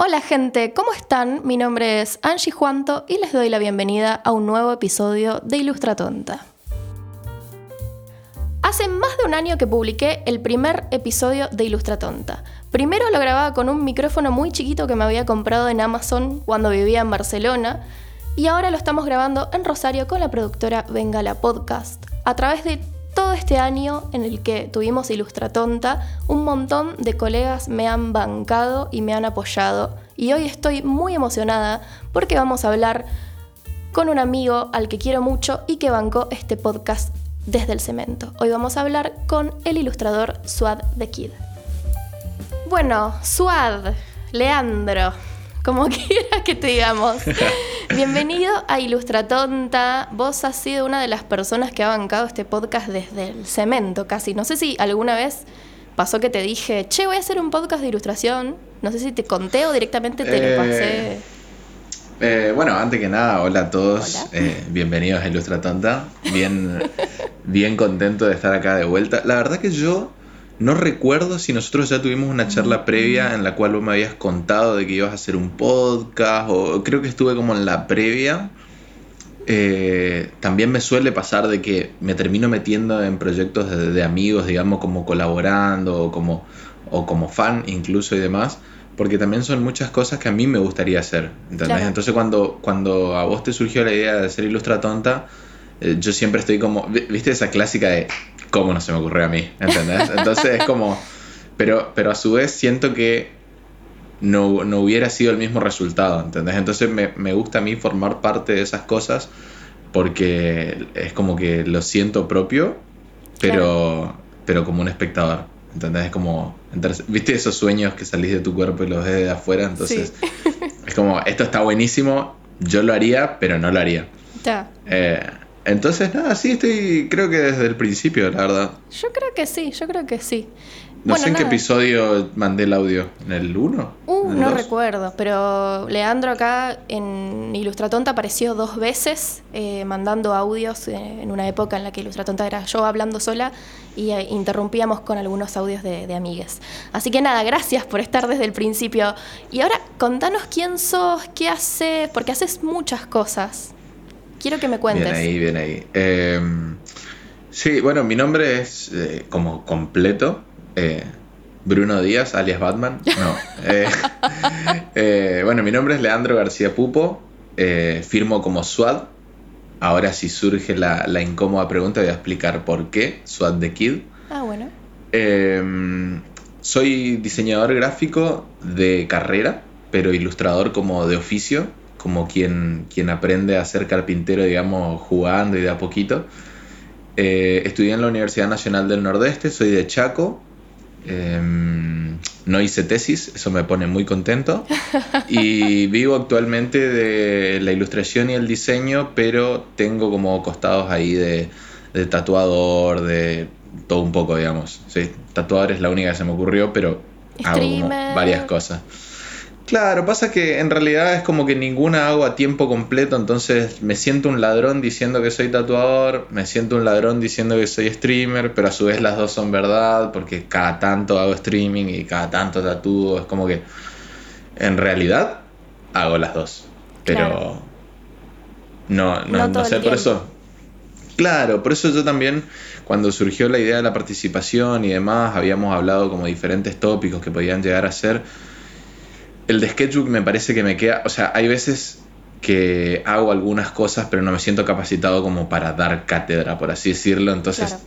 Hola gente, ¿cómo están? Mi nombre es Angie Juanto y les doy la bienvenida a un nuevo episodio de Ilustra Tonta. Hace más de un año que publiqué el primer episodio de Ilustra Tonta. Primero lo grababa con un micrófono muy chiquito que me había comprado en Amazon cuando vivía en Barcelona y ahora lo estamos grabando en Rosario con la productora Bengala Podcast a través de todo este año en el que tuvimos Ilustra Tonta, un montón de colegas me han bancado y me han apoyado. Y hoy estoy muy emocionada porque vamos a hablar con un amigo al que quiero mucho y que bancó este podcast desde el cemento. Hoy vamos a hablar con el ilustrador Suad the Kid. Bueno, Suad, Leandro, como quiera que te digamos. Bienvenido a Ilustra Tonta. Vos has sido una de las personas que ha bancado este podcast desde el cemento casi. No sé si alguna vez pasó que te dije, che, voy a hacer un podcast de ilustración. No sé si te conté o directamente te lo Eh, pasé. Eh, bueno, antes que nada, hola a todos, Hola. eh, bienvenidos a Ilustra Tonta, bien, bien contento de estar acá de vuelta. La verdad que yo no recuerdo si nosotros ya tuvimos una charla previa en la cual vos me habías contado de que ibas a hacer un podcast, o creo que estuve como en la previa. Eh, también me suele pasar de que me termino metiendo en proyectos de, de amigos, digamos, como colaborando o como, o como fan incluso y demás, porque también son muchas cosas que a mí me gustaría hacer. Entonces cuando, cuando a vos te surgió la idea de hacer Ilustra Tonta, yo siempre estoy como, vi- viste esa clásica de, ¿cómo no se me ocurrió a mí? ¿Entendés? Entonces es como, pero, pero a su vez siento que no, no hubiera sido el mismo resultado, ¿entendés? Entonces me, me gusta a mí formar parte de esas cosas porque es como que lo siento propio, pero, pero como un espectador, ¿entendés? Es como, ¿viste esos sueños que salís de tu cuerpo y los ves de afuera? Entonces es como, esto está buenísimo, yo lo haría, pero no lo haría. Ya. Eh, entonces, nada, sí, estoy, creo que desde el principio, la verdad. Yo creo que sí, yo creo que sí. No Bueno, sé en qué episodio mandé el audio, ¿en el 1? Uh, no recuerdo, pero Leandro acá en Ilustratonta apareció dos veces eh, mandando audios eh, en una época en la que Ilustratonta era yo hablando sola y eh, interrumpíamos con algunos audios de, de amigues. Así que nada, gracias por estar desde el principio. Y ahora contanos quién sos, qué haces, porque haces muchas cosas. Quiero que me cuentes. Bien ahí, bien ahí. Eh, sí, bueno, mi nombre es eh, como completo. eh, Bruno Díaz, alias Batman. No. bueno, mi nombre es Leandro García Pupo. firmo como SWAT. Ahora si surge la, la incómoda pregunta voy a explicar por qué SWAT the Kid. Ah, bueno. Soy diseñador gráfico de carrera, pero ilustrador como de oficio, como quien, quien aprende a ser carpintero, digamos, jugando y de a poquito. Eh, estudié en la Universidad Nacional del Nordeste, soy de Chaco. Eh, no hice tesis, eso me pone muy contento. Y vivo actualmente de la ilustración y el diseño, pero tengo como costados ahí de, de tatuador, de todo un poco, digamos. Sí, tatuador es la única que se me ocurrió, pero hago como Streamer. varias cosas. Claro, pasa que en realidad es como que ninguna hago a tiempo completo, entonces me siento un ladrón diciendo que soy tatuador, me siento un ladrón diciendo que soy streamer, pero a su vez las dos son verdad, porque cada tanto hago streaming y cada tanto tatúo, es como que en realidad hago las dos, pero Claro. no, no, No no sé, por eso Claro, por eso yo también, cuando surgió la idea de la participación y demás, habíamos hablado como diferentes tópicos que podían llegar a ser. El de Sketchbook me parece que me queda, o sea, hay veces que hago algunas cosas, pero no me siento capacitado como para dar cátedra, por así decirlo, entonces Claro.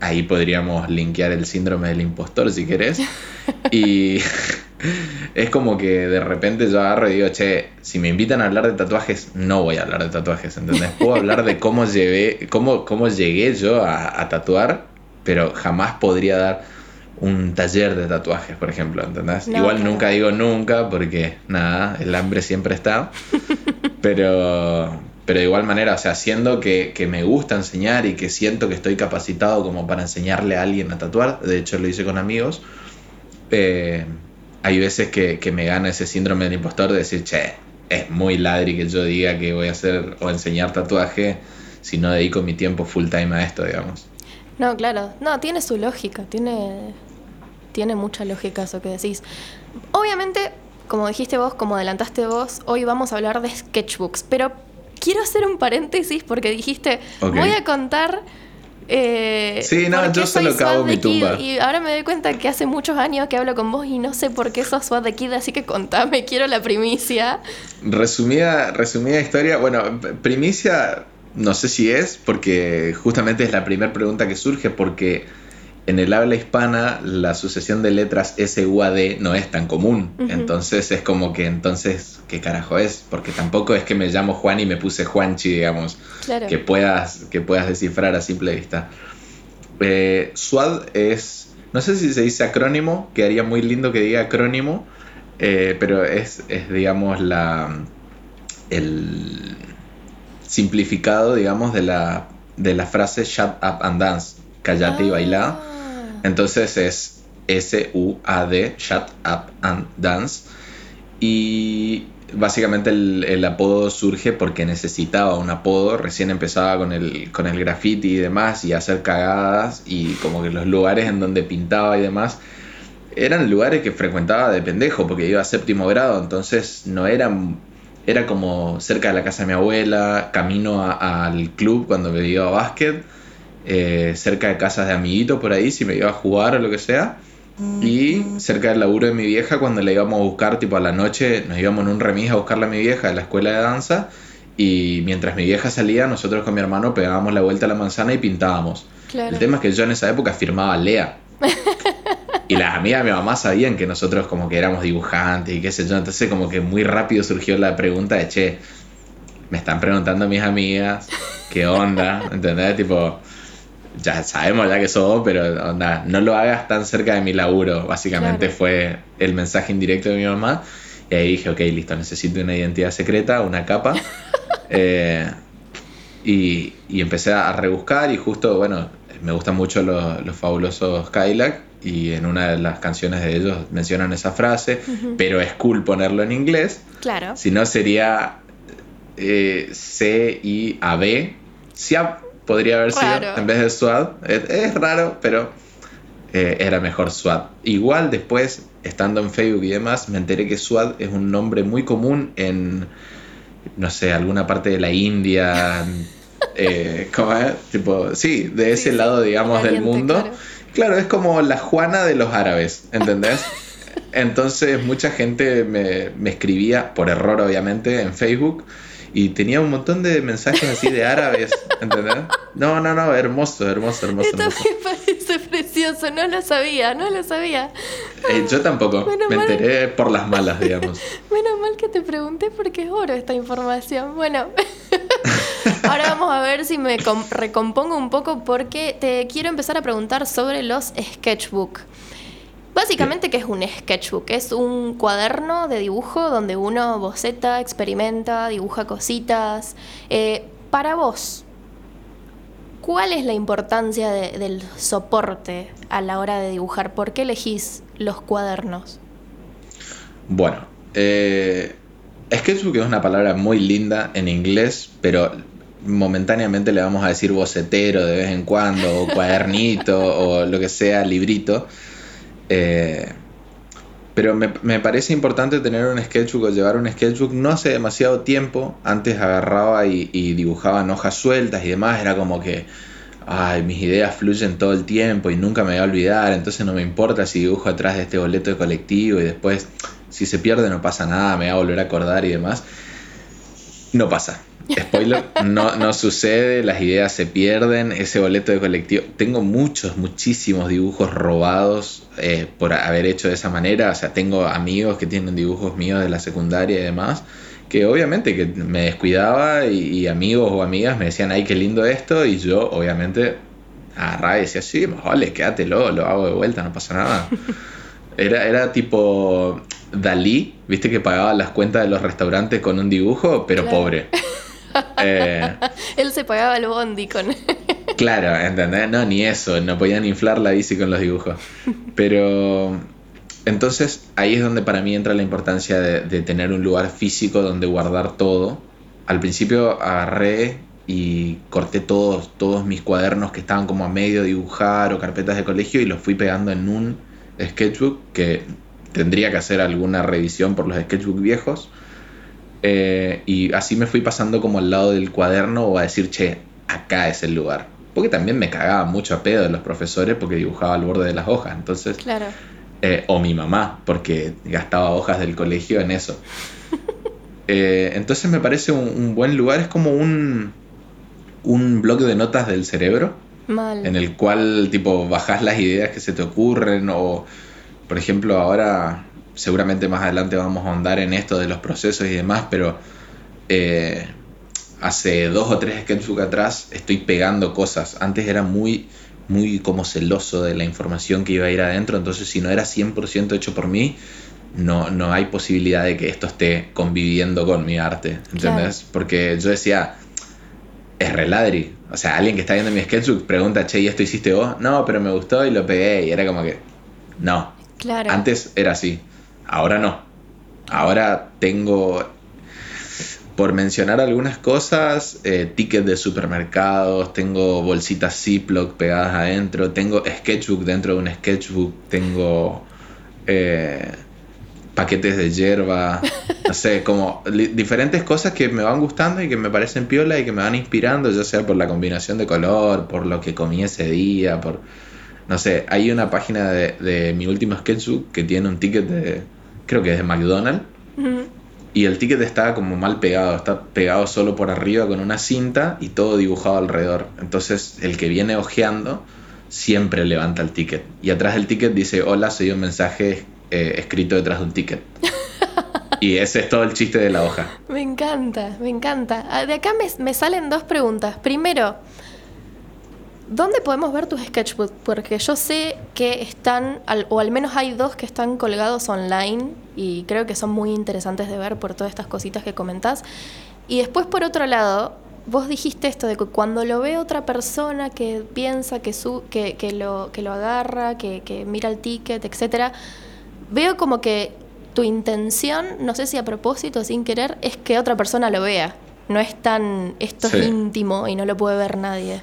ahí podríamos linkear el síndrome del impostor si querés. Y es como que de repente yo agarro y digo, che, si me invitan a hablar de tatuajes, no voy a hablar de tatuajes, ¿entendés? Puedo hablar de cómo, llevé, cómo, cómo llegué yo a, a tatuar, pero jamás podría dar un taller de tatuajes, por ejemplo, ¿entendés? No, Igual claro. nunca digo nunca, porque nada, el hambre siempre está. Pero, pero de igual manera, o sea, siendo que, que me gusta enseñar y que siento que estoy capacitado como para enseñarle a alguien a tatuar, de hecho lo hice con amigos, eh, hay veces que, que me gana ese síndrome del impostor de decir, che, es muy ladri que yo diga que voy a hacer o enseñar tatuaje si no dedico mi tiempo full time a esto, digamos. No, claro. No, tiene su lógica, tiene, tiene mucha lógica eso que decís. Obviamente, como dijiste vos, como adelantaste vos, hoy vamos a hablar de sketchbooks. Pero quiero hacer un paréntesis porque dijiste, voy a contar eh, sí, no, yo solo cago mi tumba. Y ahora me doy cuenta que hace muchos años que hablo con vos y no sé por qué sos SWAT de Kid, así que contame, quiero la primicia. Resumida, resumida historia, bueno, primicia no sé si es, porque justamente es la primera pregunta que surge, porque en el habla hispana la sucesión de letras S, U, A, D no es tan común. Entonces es como que entonces, ¿qué carajo es? Porque tampoco es que me llamo Juan y me puse Juanchi, digamos, que, puedas, que puedas descifrar a simple vista. Eh, SWAD es, no sé si se dice acrónimo, quedaría muy lindo que diga acrónimo, eh, pero es, es, digamos, la, el simplificado, digamos, de la, de la frase shut up and dance, callate y baila. Ah. Entonces es S-U-A-D, shut up and dance. Y básicamente el, apodo surge porque necesitaba un apodo, recién empezaba con el, con el graffiti y demás y hacer cagadas y como que los lugares en donde pintaba y demás eran lugares que frecuentaba de pendejo porque iba a séptimo grado, entonces no eran era como cerca de la casa de mi abuela, camino al club cuando me iba a básquet, eh, cerca de casas de amiguitos por ahí si me iba a jugar o lo que sea. Y cerca del laburo de mi vieja, cuando la íbamos a buscar, tipo a la noche, nos íbamos en un remis a buscarla a mi vieja de la escuela de danza. Y mientras mi vieja salía, nosotros con mi hermano pegábamos la vuelta a la manzana y pintábamos. El tema es que yo en esa época firmaba Lea. Y las amigas de mi mamá sabían que nosotros como que éramos dibujantes y qué sé yo. Entonces como que muy rápido surgió la pregunta de, che, me están preguntando mis amigas, ¿qué onda? ¿Entendés? Tipo, ya sabemos ya que sos pero onda, no lo hagas tan cerca de mi laburo. Básicamente fue el mensaje indirecto de mi mamá. Y ahí dije, ok, listo, necesito una identidad secreta, una capa. Eh, y, y, empecé a rebuscar y justo, bueno, me gustan mucho los, los fabulosos Cadillac y en una de las canciones de ellos mencionan esa frase, pero es cool ponerlo en inglés. Claro. Si no sería eh, C-I-A-B. SIAP podría haber sido en vez de SWAT. Es, raro, pero eh, era mejor SWAT. Igual después, estando en Facebook y demás, me enteré que SWAT es un nombre muy común en, no sé, alguna parte de la India. eh, ¿Cómo es? Tipo, sí, de ese lado, digamos, del mundo. Claro, es como la Juana de los árabes, ¿entendés? Entonces mucha gente me, me, escribía, por error obviamente, en Facebook y tenía un montón de mensajes así de árabes, ¿entendés? No, no, no, hermoso, hermoso, hermoso. Esto me parece precioso, no lo sabía, no lo sabía. Eh, yo tampoco, me enteré por las malas, digamos. Menos mal que te pregunté porque es oro esta información. Bueno, ahora vamos a ver si me recompongo un poco porque te quiero empezar a preguntar sobre los sketchbook. Básicamente, ¿qué es un sketchbook? Es un cuaderno de dibujo donde uno boceta, experimenta, dibuja cositas. Eh, para vos, ¿cuál es la importancia del soporte a la hora de dibujar? ¿Por qué elegís los cuadernos? Bueno, eh, sketchbook es una palabra muy linda en inglés, pero momentáneamente le vamos a decir bocetero de vez en cuando, o cuadernito, o lo que sea, librito. Eh, pero me, parece importante tener un sketchbook o llevar un sketchbook. No hace demasiado tiempo, antes agarraba y, dibujaba en hojas sueltas y demás. Era como que, ay, mis ideas fluyen todo el tiempo y nunca me voy a olvidar. Entonces no me importa si dibujo atrás de este boleto de colectivo y después, si se pierde, no pasa nada, me voy a volver a acordar y demás. No pasa. Spoiler, no, no sucede, las ideas se pierden, ese boleto de colectivo. Tengo muchos, muchísimos dibujos robados eh, por haber hecho de esa manera. O sea, tengo amigos que tienen dibujos míos de la secundaria y demás, que obviamente que me descuidaba y, amigos o amigas me decían, ay, qué lindo esto, y yo obviamente agarraba y decía, sí, vale, quédatelo, lo hago de vuelta, no pasa nada. Era, era tipo Dalí, viste que pagaba las cuentas de los restaurantes con un dibujo, pero pobre. Eh, Él se pagaba el bondi con... claro, ¿entendés? No, ni eso, no podían inflar la bici con los dibujos. Pero entonces ahí es donde para mí entra la importancia de, tener un lugar físico donde guardar todo. Al principio agarré y corté todos, todos mis cuadernos que estaban como a medio dibujar o carpetas de colegio y los fui pegando en un sketchbook que tendría que hacer alguna revisión por los sketchbook viejos. Eh, y así me fui pasando como al lado del cuaderno o a decir, che, acá es el lugar. Porque también me cagaba mucho a pedo de los profesores porque dibujaba al borde de las hojas. Entonces, Claro. eh, o mi mamá, porque gastaba hojas del colegio en eso. Eh, entonces me parece un, un buen lugar, es como un, un blog de notas del cerebro, Mal. en el cual tipo bajas las ideas que se te ocurren o, por ejemplo, ahora seguramente más adelante vamos a ahondar en esto de los procesos y demás, pero eh, hace dos o tres sketchbook atrás estoy pegando cosas. Antes era muy, muy como celoso de la información que iba a ir adentro, entonces si no era 100% hecho por mí, no, no hay posibilidad de que esto esté conviviendo con mi arte, ¿entendés? Porque yo decía, es reladri. O sea, alguien que está viendo mi sketchbook pregunta, che, ¿y esto hiciste vos? No, pero me gustó y lo pegué. Y era como que, no. Claro. Antes era así. Ahora no. Ahora tengo, por mencionar algunas cosas, eh, tickets de supermercados, tengo bolsitas Ziploc pegadas adentro, tengo sketchbook dentro de un sketchbook, tengo eh, paquetes de hierba, no sé, como diferentes cosas que me van gustando y que me parecen piola y que me van inspirando, ya sea por la combinación de color, por lo que comí ese día, por... No sé, hay una página de, de mi último sketchbook que tiene un ticket de, creo que es de McDonald's, y el ticket está como mal pegado, está pegado solo por arriba con una cinta y todo dibujado alrededor. Entonces el que viene ojeando siempre levanta el ticket. Y atrás del ticket dice, hola, soy un mensaje eh, escrito detrás de un ticket. y ese es todo el chiste de la hoja. Me encanta, me encanta. Ah, De acá me, me salen dos preguntas. Primero, ¿dónde podemos ver tus sketchbooks? Porque yo sé que están, al- o al menos hay dos que están colgados online y creo que son muy interesantes de ver por todas estas cositas que comentás. Y después, por otro lado, vos dijiste esto de que cuando lo ve otra persona que piensa, que, su, que, que, lo, que lo agarra, que, que mira el ticket, etcétera, veo como que tu intención, no sé si a propósito o sin querer, es que otra persona lo vea. No es tan, esto Sí. es íntimo y no lo puede ver nadie.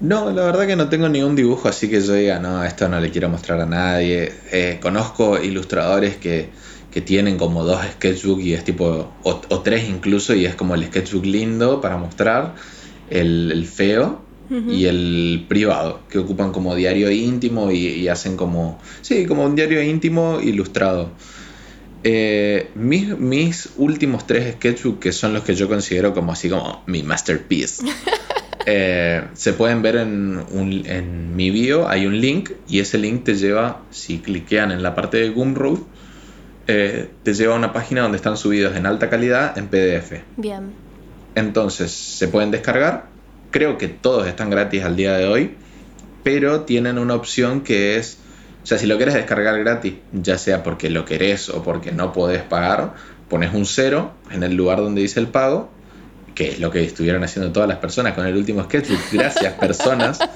No, la verdad que no tengo ningún dibujo así que yo diga, no, esto no le quiero mostrar a nadie. Eh, conozco ilustradores que, que tienen como dos sketchbook y es tipo, o, o tres incluso, y es como el sketchbook lindo para mostrar, el, el feo y el privado, que ocupan como diario íntimo y, y hacen como, sí, como un diario íntimo ilustrado. Eh, mis, mis últimos tres sketchbook, que son los que yo considero como así como mi masterpiece, eh, se pueden ver en, un- en mi bio, hay un link y ese link te lleva, si cliquean en la parte de Gumroad, eh, te lleva a una página donde están subidos en alta calidad en PDF. Bien. Entonces se pueden descargar, creo que todos están gratis al día de hoy, pero tienen una opción que es, o sea, si lo quieres descargar gratis, ya sea porque lo querés o porque no podés pagar, pones un cero en el lugar donde dice el pago, que es lo que estuvieron haciendo todas las personas con el último sketchbook. Gracias, personas.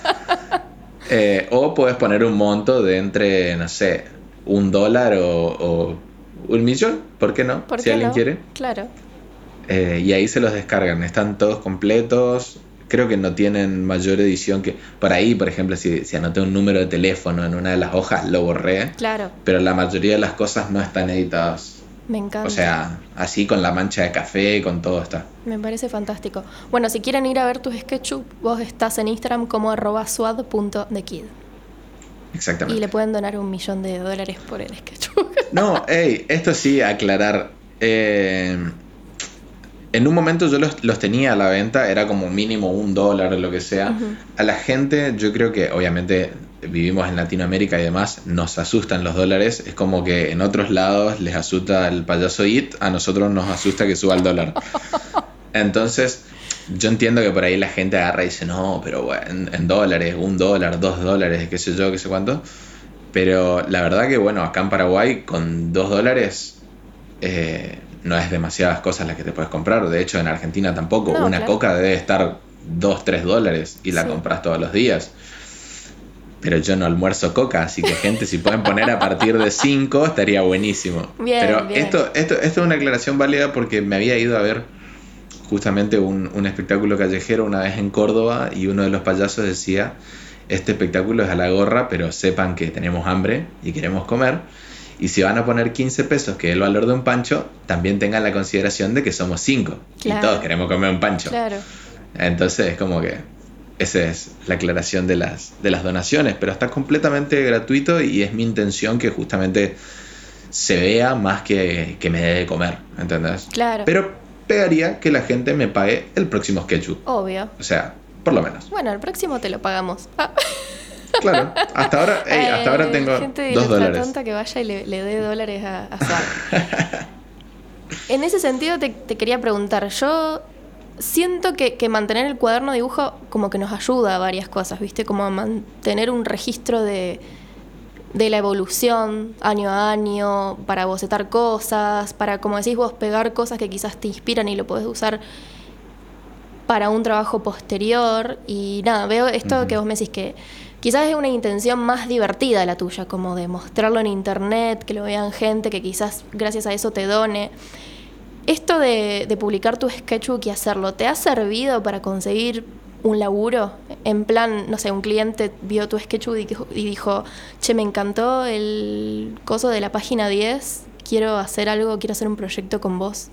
Eh, o puedes poner un monto de entre, no sé, un dólar o, o un millón, ¿por qué no? ¿Por si qué alguien no? quiere. Claro. Eh, y ahí se los descargan, están todos completos. Creo que no tienen mayor edición que. Por ahí, por ejemplo, si, si anoté un número de teléfono en una de las hojas, lo borré. Claro. Pero la mayoría de las cosas no están editadas. Me encanta. O sea, así con la mancha de café, con todo está. Me parece fantástico. Bueno, si quieren ir a ver tus sketchbook, vos estás en Instagram como arroba suad.thekid. Y Exactamente. le pueden donar un millón de dólares por el sketchbook. No, hey, esto sí, aclarar. Eh, en un momento yo los, los tenía a la venta, era como mínimo un dólar o lo que sea. A la gente, yo creo que obviamente vivimos en Latinoamérica y demás, nos asustan los dólares. Es como que en otros lados les asusta el payaso IT, a nosotros nos asusta que suba el dólar. Entonces, yo entiendo que por ahí la gente agarra y dice, no, pero bueno, en, en dólares, un dólar, dos dólares, qué sé yo, qué sé cuánto. Pero la verdad que, bueno, acá en Paraguay, con dos dólares, eh, no es demasiadas cosas las que te puedes comprar. De hecho, en Argentina tampoco. No, Una claro. coca debe estar dos, tres dólares y la Sí. compras todos los días. Pero yo no almuerzo coca, así que gente, si pueden poner a partir de 5, estaría buenísimo. Bien, Pero bien. Esto, esto, esto es una aclaración válida porque me había ido a ver justamente un, un espectáculo callejero una vez en Córdoba y uno de los payasos decía, este espectáculo es a la gorra, pero sepan que tenemos hambre y queremos comer. Y si van a poner 15 pesos, que es el valor de un pancho, también tengan la consideración de que somos 5 y todos queremos comer un pancho. Claro. Entonces es como que esa es la aclaración de las, de las donaciones, pero está completamente gratuito y es mi intención que justamente se vea más que, que me dé de comer, ¿entendés? Claro. Pero pegaría que la gente me pague el próximo sketchup. Obvio. O sea, por lo menos. Bueno, el próximo te lo pagamos. Ah. Claro, hasta ahora, ey, hasta ahora tengo gente dos la dólares. tonta que vaya y le, le dé dólares a, a Suar. en ese sentido te, te quería preguntar, yo siento que, que mantener el cuaderno de dibujo como que nos ayuda a varias cosas, ¿viste? Como a mantener un registro de, de la evolución año a año, para bocetar cosas, para, como decís vos, pegar cosas que quizás te inspiran y lo podés usar para un trabajo posterior. Y nada, veo esto que vos me decís que quizás es una intención más divertida la tuya, como de mostrarlo en internet, que lo vean gente, que quizás gracias a eso te done. Esto de, de publicar tu sketchbook y hacerlo, ¿te ha servido para conseguir un laburo? En plan, no sé, un cliente vio tu sketchbook y dijo, y dijo, che, me encantó el coso de la página 10, quiero hacer algo, quiero hacer un proyecto con vos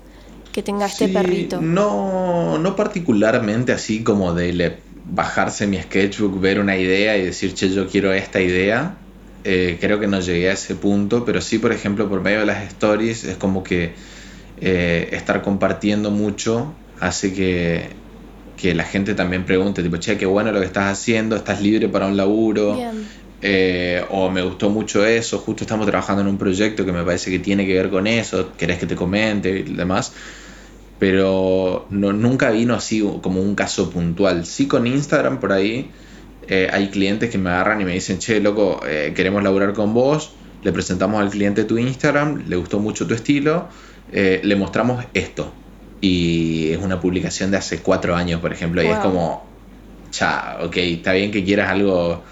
que tenga este perrito. No, no particularmente así como de le- bajarse mi sketchbook, ver una idea y decir, che, yo quiero esta idea. Eh, creo que no llegué a ese punto, pero sí, por ejemplo, por medio de las stories, es como que eh, estar compartiendo mucho hace que, que la gente también pregunte, tipo, che, qué bueno lo que estás haciendo, estás libre para un laburo. Eh, o me gustó mucho eso, justo estamos trabajando en un proyecto que me parece que tiene que ver con eso, querés que te comente y demás, pero no, nunca vino así como un caso puntual. Sí con Instagram por ahí eh, hay clientes que me agarran y me dicen, che, loco, queremos laburar con vos, le presentamos al cliente tu Instagram, le gustó mucho tu estilo, eh, le mostramos esto. Y es una publicación de hace cuatro años, por ejemplo, y es como, cha, ok, está bien que quieras algo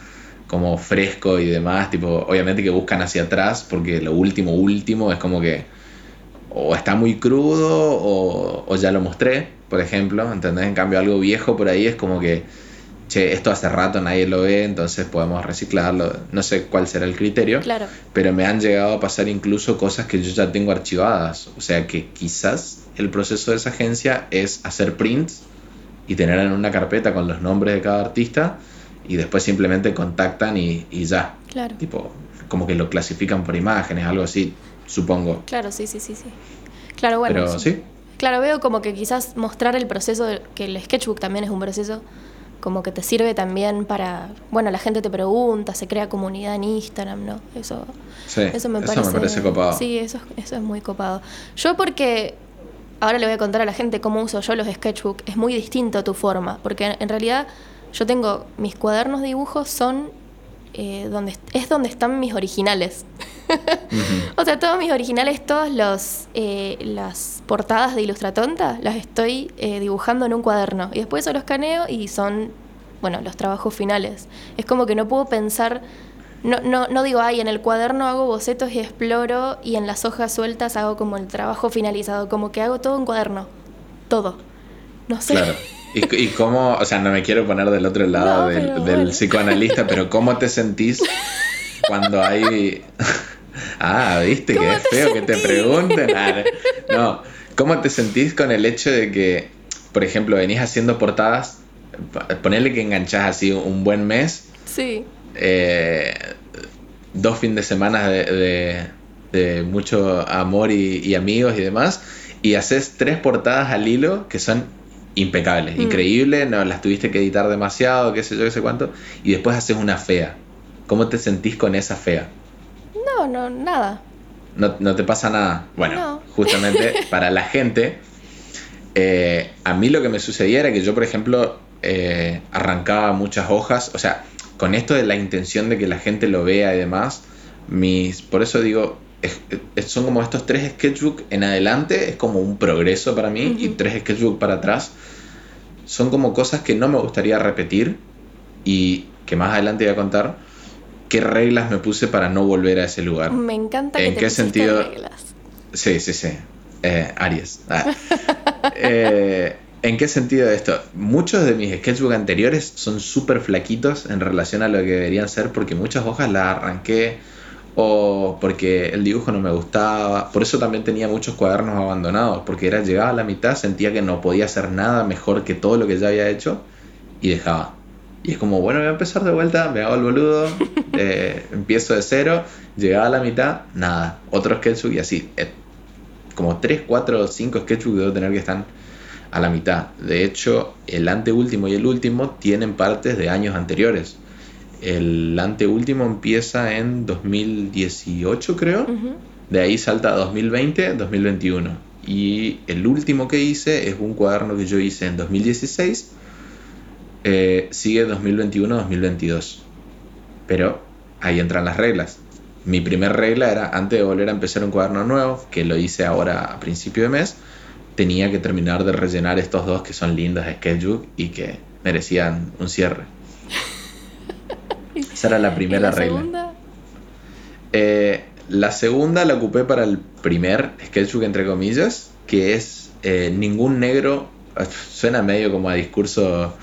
como fresco y demás, tipo, obviamente que buscan hacia atrás, porque lo último, último es como que o está muy crudo o, o ya lo mostré, por ejemplo, ¿entendés? En cambio algo viejo por ahí es como que, che, esto hace rato nadie lo ve, entonces podemos reciclarlo, no sé cuál será el criterio, Claro. pero me han llegado a pasar incluso cosas que yo ya tengo archivadas, o sea que quizás el proceso de esa agencia es hacer prints y tener en una carpeta con los nombres de cada artista y después simplemente contactan y, y ya, Claro. tipo, como que lo clasifican por imágenes, algo así, supongo. Claro, sí, sí, sí, sí. Claro, bueno. Pero sí, Claro, veo como que quizás mostrar el proceso, de- que el sketchbook también es un proceso, como que te sirve también para, bueno, la gente te pregunta, se crea comunidad en Instagram, ¿no? Eso, sí, eso me parece. parece copado. Sí, eso, es- eso es muy copado. Yo porque, ahora le voy a contar a la gente cómo uso yo los sketchbook, es muy distinto tu forma, porque en, en realidad yo tengo, mis cuadernos de dibujos son, eh, donde, es donde están mis originales. O sea, todos mis originales, todas los, eh, las portadas de Ilustratonta, las estoy eh, dibujando en un cuaderno. Y después eso los escaneo y son, bueno, los trabajos finales. Es como que no puedo pensar, no, no, no digo, ay, en el cuaderno hago bocetos y exploro y en las hojas sueltas hago como el trabajo finalizado. Como que hago todo en cuaderno. Todo. No sé. Claro. ¿Y, y cómo, o sea, no me quiero poner del otro lado No, del, pero del bueno. psicoanalista, pero ¿cómo te sentís cuando hay... ah, viste que ¿Cómo es feo que te pregunten. Ah, no, ¿cómo te sentís con el hecho de que, por ejemplo, venís haciendo portadas, ponerle que enganchás así un buen mes, Sí. eh, dos fines de semana de, de- de mucho amor y, y amigos y demás, y haces tres portadas al hilo que son impecables, Mm. increíbles, no las tuviste que editar demasiado, qué sé yo, qué sé cuánto, y después haces una fea. ¿Cómo te sentís con esa fea? No, no, nada. No, no te pasa nada. Bueno, No. justamente para la gente, eh, a mí lo que me sucedía era que yo, por ejemplo, eh, arrancaba muchas hojas, o sea, con esto de la intención de que la gente lo vea y demás, mis, por eso digo, es- es- son como estos tres sketchbook en adelante, es como un progreso para mí, y tres sketchbook para atrás, son como cosas que no me gustaría repetir y que más adelante voy a contar qué reglas me puse para no volver a ese lugar. Me encanta que ¿En te qué sentido? reglas. Sí, sí, sí. Eh, Aries. Ah. Eh, ¿En qué sentido esto? Muchos de mis sketchbook anteriores son súper flaquitos en relación a lo que deberían ser porque muchas hojas las arranqué o porque el dibujo no me gustaba. Por eso también tenía muchos cuadernos abandonados, porque era llegaba a la mitad, sentía que no podía hacer nada mejor que todo lo que ya había hecho y dejaba. Y es como, bueno, voy a empezar de vuelta, me hago el boludo, eh, empiezo de cero, llegaba a la mitad, nada, otro sketchbook y así. Eh, como 3, 4, 5 sketchbooks debo tener que están a la mitad. De hecho, el anteúltimo y el último tienen partes de años anteriores. El anteúltimo empieza en 2018, creo. De ahí salta a 2020, 2021. Y el último que hice es un cuaderno que yo hice en 2016. Eh, sigue 2021-2022. Pero ahí entran las reglas. Mi primera regla era, antes de volver a empezar un cuaderno nuevo, que lo hice ahora a principio de mes, tenía que terminar de rellenar estos dos que son lindos de sketchbook y que merecían un cierre. Esa era la primera la regla. Segunda? Eh, la segunda la ocupé para el primer sketchbook, entre comillas, que es eh, ningún negro. Suena medio como a discurso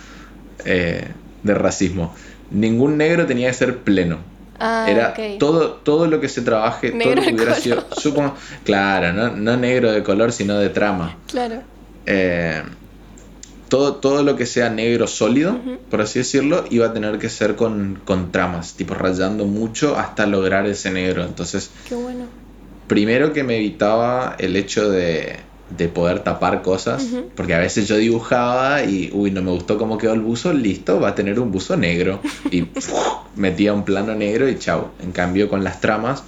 eh, de racismo. Ningún negro tenía que ser pleno. Ah, Era todo, todo lo que se trabaje, todo lo que hubiera color. sido. Supongo, claro, no, no negro de color, sino de trama. Claro. Eh, todo, todo lo que sea negro sólido, por así decirlo, iba a tener que ser con, con tramas, tipo rayando mucho hasta lograr ese negro. Entonces, Qué bueno. primero que me evitaba el hecho de, de poder tapar cosas, porque a veces yo dibujaba y, uy, no me gustó cómo quedó el buzo, listo, va a tener un buzo negro. Y metía un plano negro y chau. En cambio, con las tramas,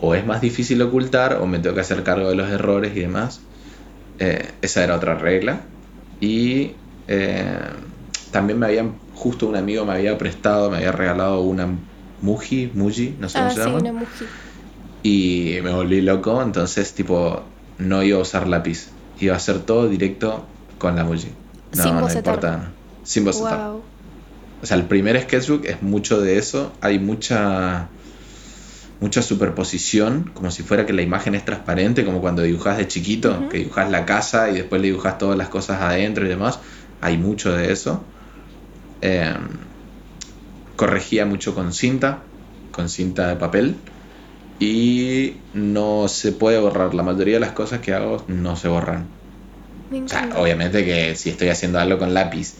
o es más difícil ocultar, o me tengo que hacer cargo de los errores y demás. Eh, esa era otra regla. Y eh, también me habían, justo un amigo me había prestado, me había regalado una Muji, Muji, no sé Ah, cómo sí, se llama una mujer. y me volví loco, entonces tipo no iba a usar lápiz, iba a hacer todo directo con la Muji. No, Sin no bocetar. importa, no. sin bocetar. Wow. O sea, el primer sketchbook es mucho de eso, hay mucha mucha superposición, como si fuera que la imagen es transparente, como cuando dibujas de chiquito, que dibujas la casa y después le dibujas todas las cosas adentro y demás. Hay mucho de eso. Eh, corregía mucho con cinta, con cinta de papel. Y no se puede borrar. La mayoría de las cosas que hago no se borran. O sea, obviamente que si estoy haciendo algo con lápiz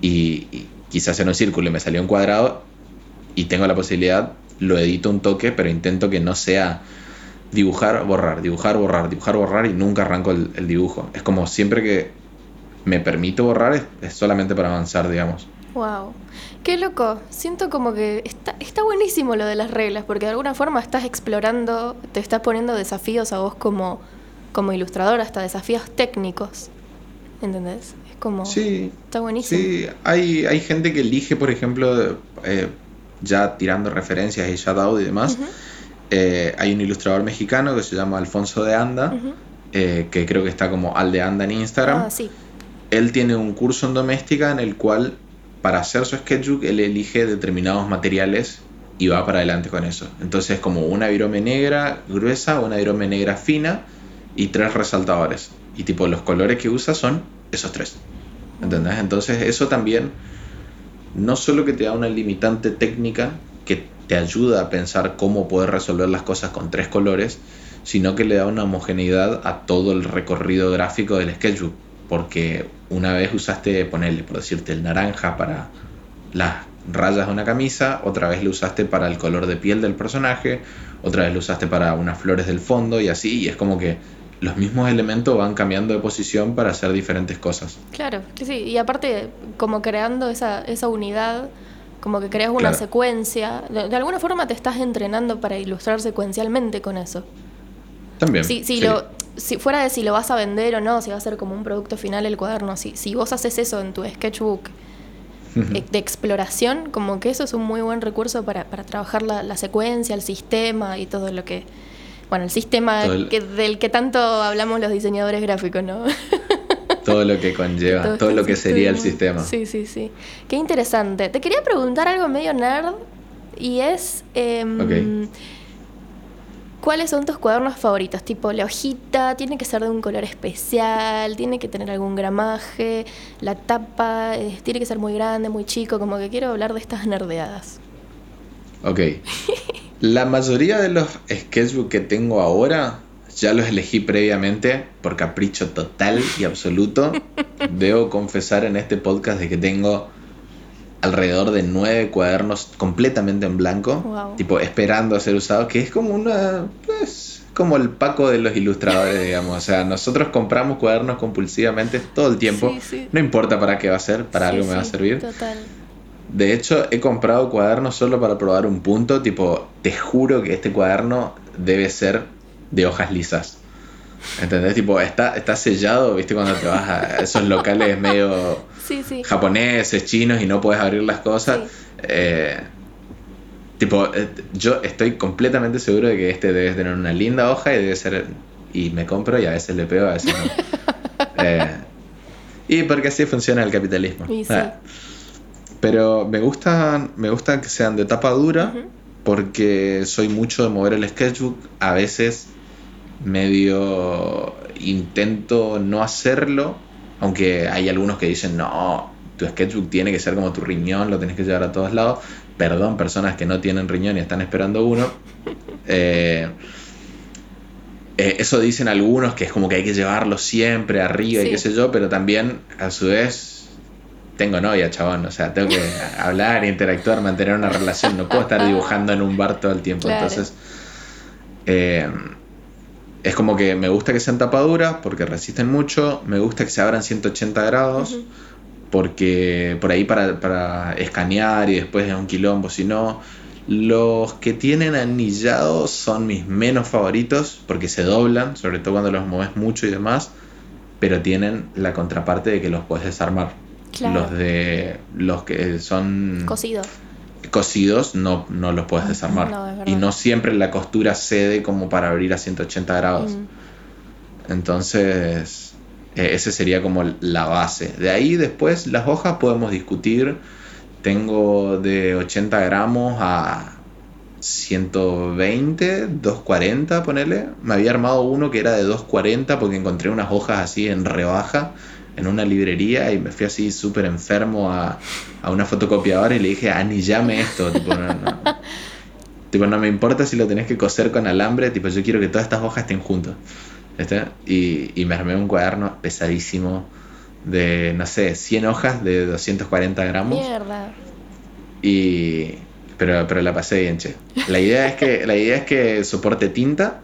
y, y quise hacer un círculo y me salió un cuadrado y tengo la posibilidad, lo edito un toque, pero intento que no sea dibujar, borrar, dibujar, borrar, dibujar, borrar y nunca arranco el, el dibujo. Es como siempre que me permito borrar es, es solamente para avanzar, digamos. Wow. Qué loco. Siento como que está, está buenísimo lo de las reglas, porque de alguna forma estás explorando, te estás poniendo desafíos a vos como, como ilustrador, hasta desafíos técnicos. ¿Entendés? Es como. Sí, Está buenísimo. Sí, hay, hay gente que elige, por ejemplo, eh, ya tirando referencias y shoutout y demás. Eh, hay un ilustrador mexicano que se llama Alfonso de Anda, eh, que creo que está como al de Anda en Instagram. Ah, sí. Él tiene un curso en doméstica en el cual, para hacer su sketchbook, él elige determinados materiales y va para adelante con eso. Entonces, como una virome negra gruesa, una virome negra fina y tres resaltadores. Y tipo, los colores que usa son esos tres. ¿Entendés? Entonces, eso también no solo que te da una limitante técnica que te ayuda a pensar cómo poder resolver las cosas con tres colores, sino que le da una homogeneidad a todo el recorrido gráfico del sketchbook. Porque una vez usaste, ponerle, por decirte, el naranja para las rayas de una camisa, otra vez lo usaste para el color de piel del personaje, otra vez lo usaste para unas flores del fondo y así, y es como que los mismos elementos van cambiando de posición para hacer diferentes cosas. Claro, que sí. Y aparte, como creando esa, esa unidad, como que creas una Claro. secuencia. De, de alguna forma te estás entrenando para ilustrar secuencialmente con eso. También. Si, si sí. lo, si fuera de si lo vas a vender o no, si va a ser como un producto final el cuaderno, si, si vos haces eso en tu sketchbook eh, de exploración, como que eso es un muy buen recurso para, para trabajar la, la secuencia, el sistema y todo lo que... Bueno, el sistema el- que, del que tanto hablamos los diseñadores gráficos, ¿no? todo lo que conlleva, todo, este lo que sería el sistema. Sí, sí, sí. Qué interesante. Te quería preguntar algo medio nerd y es... em. ¿Cuáles son tus cuadernos favoritos? Tipo, la hojita tiene que ser de un color especial, tiene que tener algún gramaje, la tapa eh, tiene que ser muy grande, muy chico, como que quiero hablar de estas nerdeadas. Ok. La mayoría de los sketchbooks que tengo ahora ya los elegí previamente por capricho total y absoluto. Debo confesar en este podcast de que tengo alrededor de nueve cuadernos completamente en blanco, Wow. tipo esperando a ser usados, que es como una, pues, como el paco de los ilustradores, digamos. O sea, nosotros compramos cuadernos compulsivamente todo el tiempo. Sí, sí. No importa para qué va a ser, para Sí, algo me va a servir. Total. De hecho, he comprado cuadernos solo para probar un punto. Tipo, te juro que este cuaderno debe ser de hojas lisas. ¿Entendés? Tipo, está, está sellado, ¿viste? Cuando te vas a esos locales medio Sí, sí. japoneses, chinos y no puedes abrir las cosas. Eh, tipo, eh, yo estoy completamente seguro de que este debe tener una linda hoja y debe ser. Y me compro y a veces le pego, a veces no. Eh, y porque así funciona el capitalismo. Sí. Pero me gustan, me gustan que sean de tapa dura porque soy mucho de mover el sketchbook. A veces medio intento no hacerlo, aunque hay algunos que dicen, no, tu sketchbook tiene que ser como tu riñón, lo tenés que llevar a todos lados. Perdón, personas que no tienen riñón y están esperando uno. Eh, eh, eso dicen algunos que es como que hay que llevarlo siempre arriba y qué sé yo, pero también a su vez tengo novia, chabón. O sea, tengo que hablar, interactuar, mantener una relación. No puedo estar dibujando en un bar todo el tiempo. Claro. Entonces, eh, es como que me gusta que sean tapaduras porque resisten mucho. Me gusta que se abran 180 grados porque por ahí para, para escanear y después es un quilombo. Si no, los que tienen anillado son mis menos favoritos porque se doblan, sobre todo cuando los mueves mucho y demás. Pero tienen la contraparte de que los puedes desarmar. Claro. Los de los que son Cocido. Cosidos no, no los puedes desarmar. No, y no siempre la costura cede como para abrir a 180 grados. Mm. Entonces, eh, ese sería como la base. De ahí después las hojas podemos discutir. Tengo de 80 gramos a 120, 240, ponele. Me había armado uno que era de 240 porque encontré unas hojas así en rebaja en una librería y me fui así súper enfermo a, a una fotocopiadora y le dije, anillame esto. Tipo, no, no. Tipo, no me importa si lo tenés que coser con alambre, tipo, yo quiero que todas estas hojas estén juntas. ¿Viste? Y, y me armé un cuaderno pesadísimo de, no sé, 100 hojas de 240 gramos. Mierda. Y, pero, pero la pasé bien, che. La idea es que, la idea es que soporte tinta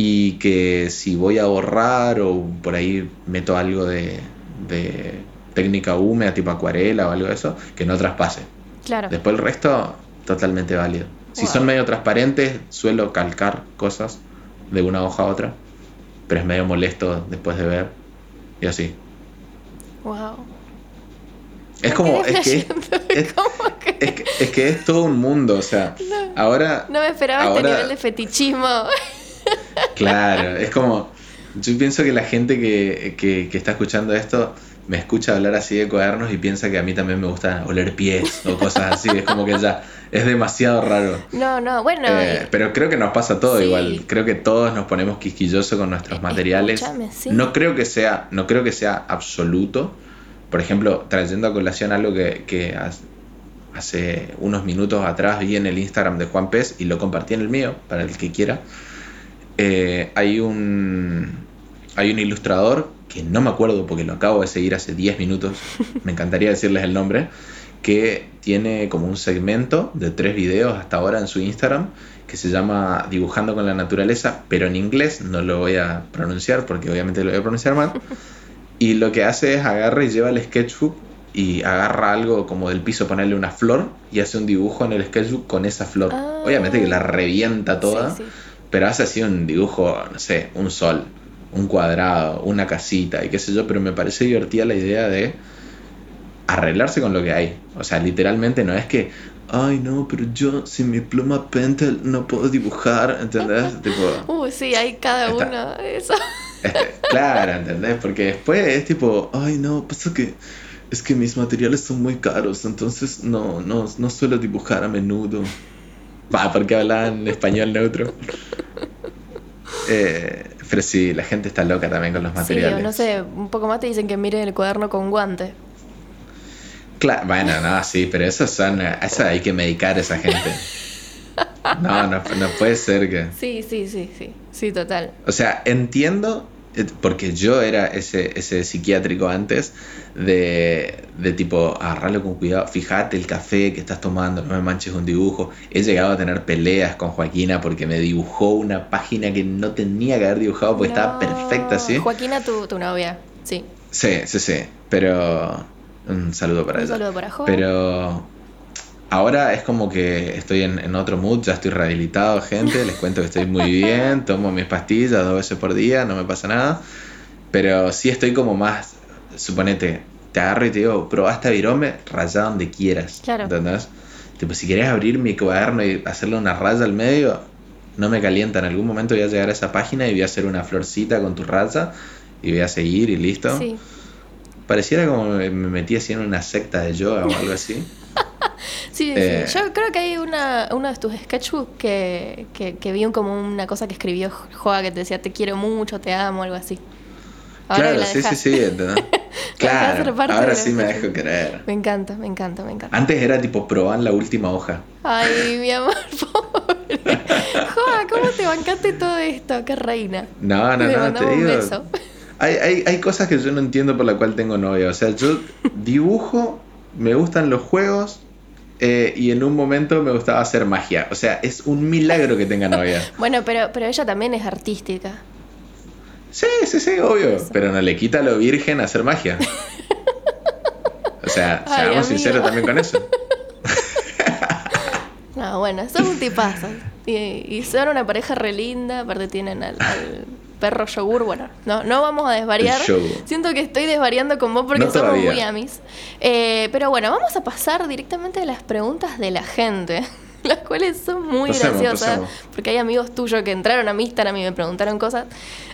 y que si voy a borrar o por ahí meto algo de, de técnica húmeda, tipo acuarela o algo de eso, que no traspase. Claro. Después el resto, totalmente válido. Si Wow. son medio transparentes, suelo calcar cosas de una hoja a otra, pero es medio molesto después de ver y así. Wow. Es como, es que es, flasheando. es- ¿Cómo que? es que, es que es todo un mundo, o sea, ahora, No me esperaba este nivel de fetichismo. Claro, es como, yo pienso que la gente que, que, que está escuchando esto me escucha hablar así de cuadernos y piensa que a mí también me gusta oler pies o cosas así, es como que ya es demasiado raro. No, no, bueno. Eh, y- pero creo que nos pasa todo Sí. igual. Creo que todos nos ponemos quisquillosos con nuestros materiales. sí. No creo que sea, no creo que sea absoluto. Por ejemplo, trayendo a colación algo que, hace unos minutos atrás vi en el Instagram de Juan Pez y lo compartí en el mío, para el que quiera. Eh, hay un hay un ilustrador que no me acuerdo porque lo acabo de seguir hace 10 minutos. Me encantaría decirles el nombre que tiene como un segmento de tres videos hasta ahora en su Instagram que se llama Dibujando con la Naturaleza, pero en inglés no lo voy a pronunciar porque obviamente lo voy a pronunciar mal. Y lo que hace es agarra y lleva el sketchbook y agarra algo como del piso, ponerle una flor y hace un dibujo en el sketchbook con esa flor. Ah. Obviamente que la revienta toda, Sí, sí. Pero hace así un dibujo, no sé, un sol, un cuadrado, una casita y qué sé yo, pero me parece divertida la idea de arreglarse con lo que hay. O sea, literalmente no es que, ay no, pero yo sin mi pluma Pentel no puedo dibujar, ¿entendés? tipo, Uy, sí, hay cada Está- uno. Eso. este, claro, ¿entendés? Porque después es tipo, ay no, pasa que es que mis materiales son muy caros, entonces no, no, no suelo dibujar a menudo. Va, porque hablan español neutro. Eh, pero sí, la gente está loca también con los Sí, materiales. o no sé, un poco más te dicen que mire el cuaderno con guante. Cla- bueno, no, sí, pero eso son, eso hay que medicar a esa gente. No, no, no puede ser que. Sí, sí, sí, sí. Sí, total. O sea, entiendo, porque yo era ese, ese psiquiátrico antes, de, de tipo, agarrarlo con cuidado, fíjate el café que estás tomando, no me manches un dibujo. He llegado a tener peleas con Joaquina porque me dibujó una página que no tenía que haber dibujado porque estaba perfecta, ¿sí? Joaquina, tu, tu novia, sí. Sí, sí, sí, pero un saludo para Un ella. saludo para Jo. Pero ahora es como que estoy en, en otro mood, ya estoy rehabilitado, gente. Les cuento que estoy muy bien, tomo mis pastillas dos veces por día, no me pasa nada. Pero sí estoy como más, suponete, te agarro y te digo, probá esta virome, rayá donde quieras. Claro. ¿Entendés? Tipo, si querés abrir mi cuaderno y hacerle una raya al medio, no me calienta. En algún momento voy a llegar a esa página y voy a hacer una florcita con tu raya y voy a seguir y listo. Sí. Pareciera como me me metí así en una secta de yoga o algo así. Sí, Eh. sí. Yo creo que hay una, uno de tus sketchbooks que, que, que vi un- como una cosa que escribió Joa que te decía te quiero mucho, te amo, algo así. Ahora claro, la sí, sí, sí, dejás Claro, ahora sí me dejo creer. Me encanta, me encanta, me encanta. Antes era tipo probar la última hoja. Ay, mi amor, pobre. Joa, ¿cómo te bancaste todo esto? Qué reina. No, no, Le no, te un digo. beso. Hay, hay, hay cosas que yo no entiendo por la cual tengo novia. O sea, yo dibujo, me gustan los juegos eh, y en un momento me gustaba hacer magia. O sea, es un milagro que tenga novia. Bueno, pero, pero ella también es artística. Sí, sí, sí, obvio. Eso. Pero no le quita lo virgen hacer magia. O sea, Ay, seamos amigo. sinceros también con eso. No, bueno, son un tipazo. Y, y son una pareja re linda, aparte tienen al, al perro yogur. Bueno, no, no vamos a desvariar. Siento que estoy desvariando con vos porque No somos muy amis. Eh, pero bueno, vamos a pasar directamente a las preguntas de la gente. Las cuales son muy Pasemos, graciosas. pasemos. Porque hay amigos tuyos que entraron a mi Instagram y me preguntaron cosas.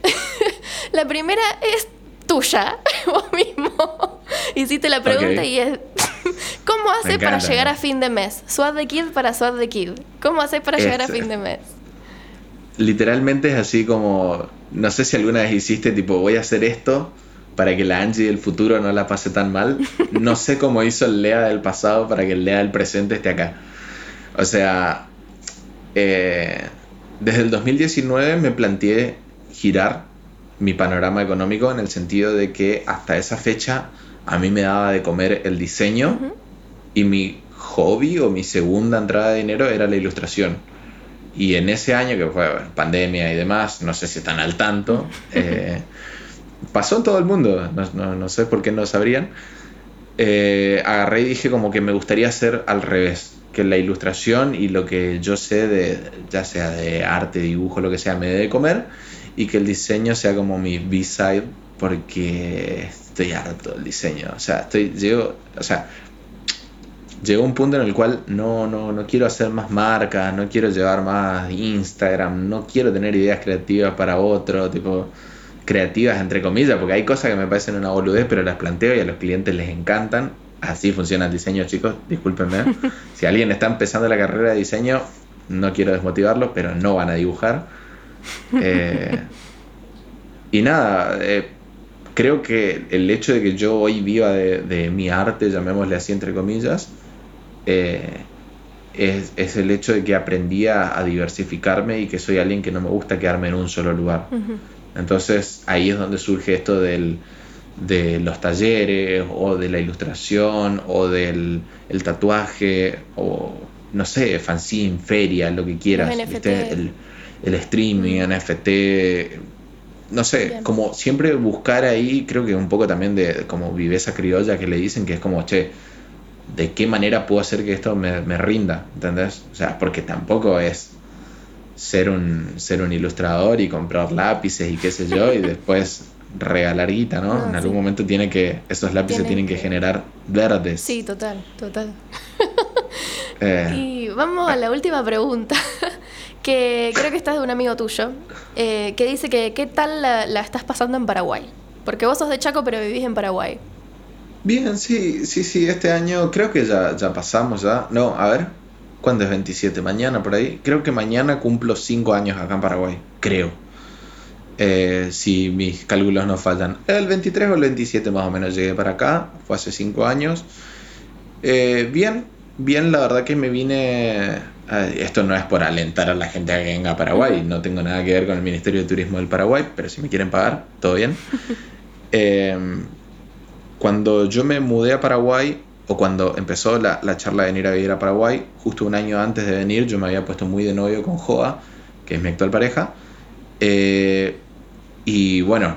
la primera es tuya, vos mismo. Hiciste la pregunta y es. ¿Cómo hace Me para llegar a fin de mes? Swat the Kid para Swat the Kid. ¿Cómo hace para llegar a Este. fin de mes? Literalmente es así como, no sé si alguna vez hiciste tipo, voy a hacer esto para que la Angie del futuro no la pase tan mal. No sé cómo hizo el Lea del pasado para que el Lea del presente esté acá. O sea, eh, desde el 2019 me planteé girar mi panorama económico en el sentido de que hasta esa fecha a mí me daba de comer el diseño y mi hobby o mi segunda entrada de dinero era la ilustración. Y en ese año, que fue bueno, pandemia y demás, no sé si están al tanto, eh, pasó en todo el mundo, no, no- no sé por qué no sabrían, eh, agarré y dije como que me gustaría hacer al revés, que la ilustración y lo que yo sé de, ya sea de arte, dibujo, lo que sea, me dé de comer, y que el diseño sea como mi B-side, porque estoy harto del diseño, o sea, estoy, llego, o sea, llegó un punto en el cual no, no, no quiero hacer más marcas, no quiero llevar más Instagram, no quiero tener ideas creativas para otro, tipo creativas entre comillas, porque hay cosas que me parecen una boludez, pero las planteo y a los clientes les encantan. Así funciona el diseño, chicos, discúlpenme. si alguien está empezando la carrera de diseño, no quiero desmotivarlos, pero no van a dibujar. Eh, y nada, eh, creo que el hecho de que yo hoy viva de, de mi arte, llamémosle así entre comillas, eh, es, es el hecho de que aprendí a, a diversificarme y que soy alguien que no me gusta quedarme en un solo lugar. Entonces ahí es donde surge esto del, de los talleres o de la ilustración o del el tatuaje o no sé, fanzine, feria, lo que quieras. El, el streaming, NFT, no sé, Bien. como siempre buscar ahí, creo que un poco también de como viveza criolla que le dicen, que es como, che, ¿de qué manera puedo hacer que esto me, me rinda? ¿Entendés? O sea, porque tampoco es ser un, ser un ilustrador y comprar lápices y qué sé yo, y después regalar guita, ¿no? No, en algún sí. momento tiene que, esos lápices Tienen tienen que que- generar verdes. Sí, total, total. Eh, Y vamos a la última pregunta, que creo que esta es de un amigo tuyo, eh, que dice que qué tal la, la estás pasando en Paraguay. Porque vos sos de Chaco, pero vivís en Paraguay. Bien, sí, sí, sí, este año creo que ya, ya pasamos ya. No, a ver, ¿cuándo es 27? Mañana por ahí. Creo que mañana cumplo 5 años acá en Paraguay, creo. Eh, si mis cálculos no fallan. El 23 o el 27 más o menos llegué para acá, fue hace 5 años. Eh, bien, bien, la verdad que me vine esto no es por alentar a la gente a que venga a Paraguay, no tengo nada que ver con el Ministerio de Turismo del Paraguay, pero si me quieren pagar, todo bien. Em, cuando yo me mudé a Paraguay, o cuando empezó la, la, charla de venir a vivir a Paraguay, justo un año antes de venir, yo me había puesto muy de novio con Joa, que es mi actual pareja. Eh, y bueno,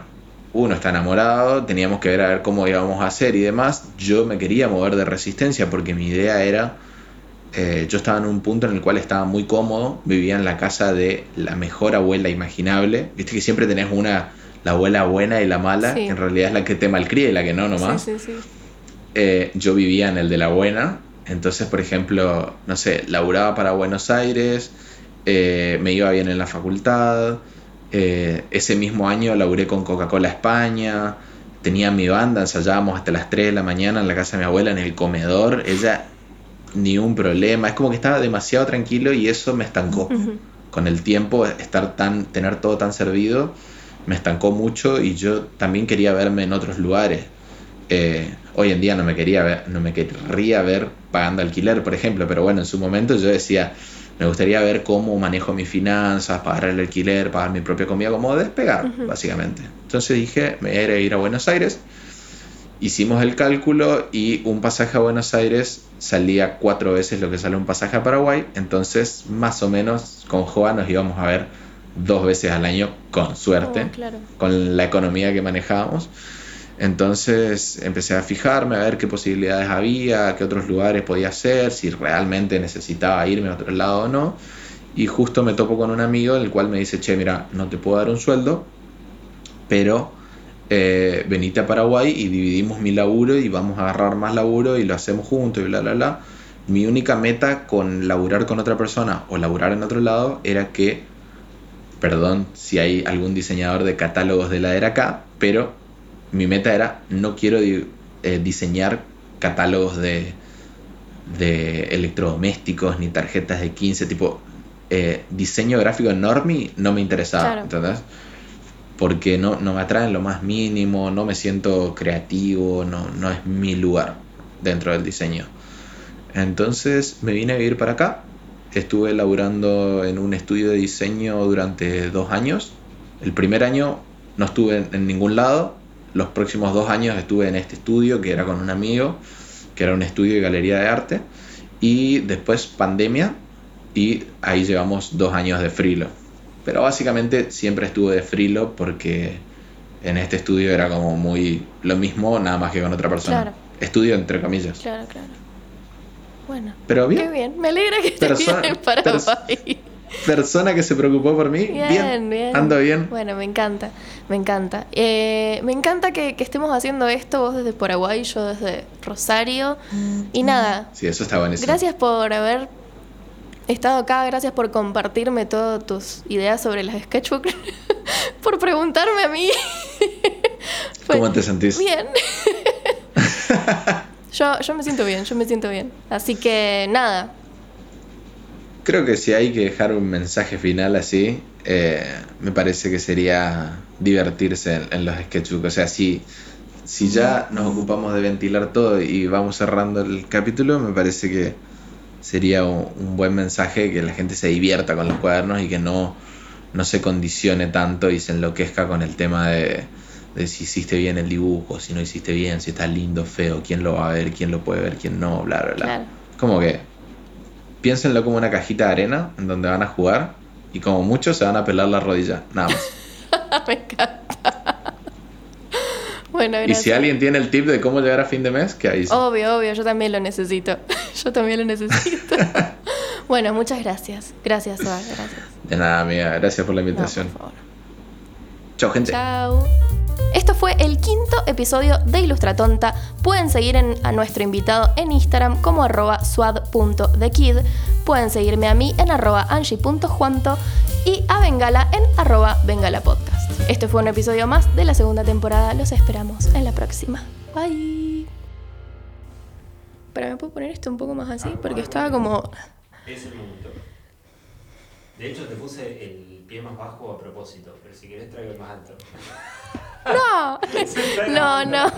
uno está enamorado, teníamos que ver a ver cómo íbamos a hacer y demás. Yo me quería mover de resistencia porque mi idea era, eh, yo estaba en un punto en el cual estaba muy cómodo, vivía en la casa de la mejor abuela imaginable. Viste que siempre tenés una, la abuela buena y la mala, que en realidad es la que te malcría y la que no nomás. Eh, yo vivía en el de la buena, entonces por ejemplo, no sé, laburaba para Buenos Aires, eh, me iba bien en la facultad eh, ese mismo año laburé con Coca-Cola España, tenía mi banda, ensayábamos hasta las 3 de la mañana en la casa de mi abuela en el comedor, ella ni un problema, es como que estaba demasiado tranquilo y eso me estancó. Con el tiempo, estar tan, tener todo tan servido, me estancó mucho y yo también quería verme en otros lugares. Eh, hoy en día no me quería ver, no me querría ver pagando alquiler, por ejemplo, pero bueno, en su momento yo decía, me gustaría ver cómo manejo mis finanzas, pagar el alquiler, pagar mi propia comida, como despegar, básicamente. Entonces dije, me iré a ir a Buenos Aires. Hicimos el cálculo y un pasaje a Buenos Aires salía cuatro veces lo que sale un pasaje a Paraguay. Entonces, más o menos, con Joa nos íbamos a ver dos veces al año, con suerte, oh, con la economía que manejábamos. Entonces empecé a fijarme, a ver qué posibilidades había, qué otros lugares podía hacer, si realmente necesitaba irme a otro lado o no. Y justo me topo con un amigo, el cual me dice, che, mira, no te puedo dar un sueldo, pero eh, venite a Paraguay y dividimos mi laburo y vamos a agarrar más laburo y lo hacemos juntos y bla, bla, bla. Mi única meta con laburar con otra persona o laburar en otro lado era que, perdón si hay algún diseñador de catálogos de la era acá, pero mi meta era, no quiero eh, diseñar catálogos de, de electrodomésticos ni tarjetas de 15, tipo, eh, diseño gráfico normie no me interesaba, ¿entendés? Porque no, no me atrae lo más mínimo, no me siento creativo, no, no es mi lugar dentro del diseño. Entonces me vine a vivir para acá, estuve laburando en un estudio de diseño durante dos años. El primer año no estuve en ningún lado, los próximos dos años estuve en este estudio que era con un amigo, que era un estudio y galería de arte, y después pandemia, y ahí llevamos dos años de frilo. Pero básicamente siempre estuve de frilo porque en este estudio era como muy lo mismo, nada más que con otra persona. Estudio entre comillas. Claro, claro. Bueno. Pero bien. Qué bien. Me alegra que estés bien para persona que se preocupó por mí. Bien, bien. Ando bien. Bueno, me encanta, me encanta. Eh, me encanta que, estemos haciendo esto, vos desde Paraguay, yo desde Rosario. Y nada. Sí, eso está buenísimo. Gracias por haber estado acá, gracias por compartirme todas tus ideas sobre las sketchbooks, por preguntarme a mí. ¿Cómo te sentís? Bien. yo, yo me siento bien, yo me siento bien. Así que nada, Creo que si hay que dejar un mensaje final así, eh, me parece que sería divertirse en, los sketchbooks. O sea, si, si ya nos ocupamos de ventilar todo y vamos cerrando el capítulo, me parece que sería un, buen mensaje que la gente se divierta con los cuadernos y que no, no se condicione tanto y se enloquezca con el tema de, si hiciste bien el dibujo, si no hiciste bien, si está lindo, feo, quién lo va a ver, quién lo puede ver, quién no, bla, bla, bla. Como que piénsenlo como una cajita de arena en donde van a jugar y como mucho se van a pelar la rodilla, nada más. Me encanta. bueno, Y si alguien tiene el tip de cómo llegar a fin de mes, ¿qué hay? Obvio, obvio, yo también lo necesito. yo también lo necesito. bueno, muchas gracias. Gracias, gracias. De nada, amiga. Gracias por la invitación. Chao, gente. Chao. Esto fue el quinto episodio de Ilustratonta. Pueden seguir a nuestro invitado en Instagram como arroba swad.thekid. Pueden seguirme a mí en arroba angie.juanto y a Bengala en arroba bengalapodcast. Este fue un episodio más de la segunda temporada. Los esperamos en la próxima. Bye. Pero me puedo poner esto un poco más así porque estaba como... Es el momento. De hecho te puse el pie más bajo a propósito, pero si querés traigo el más alto. No, no, no.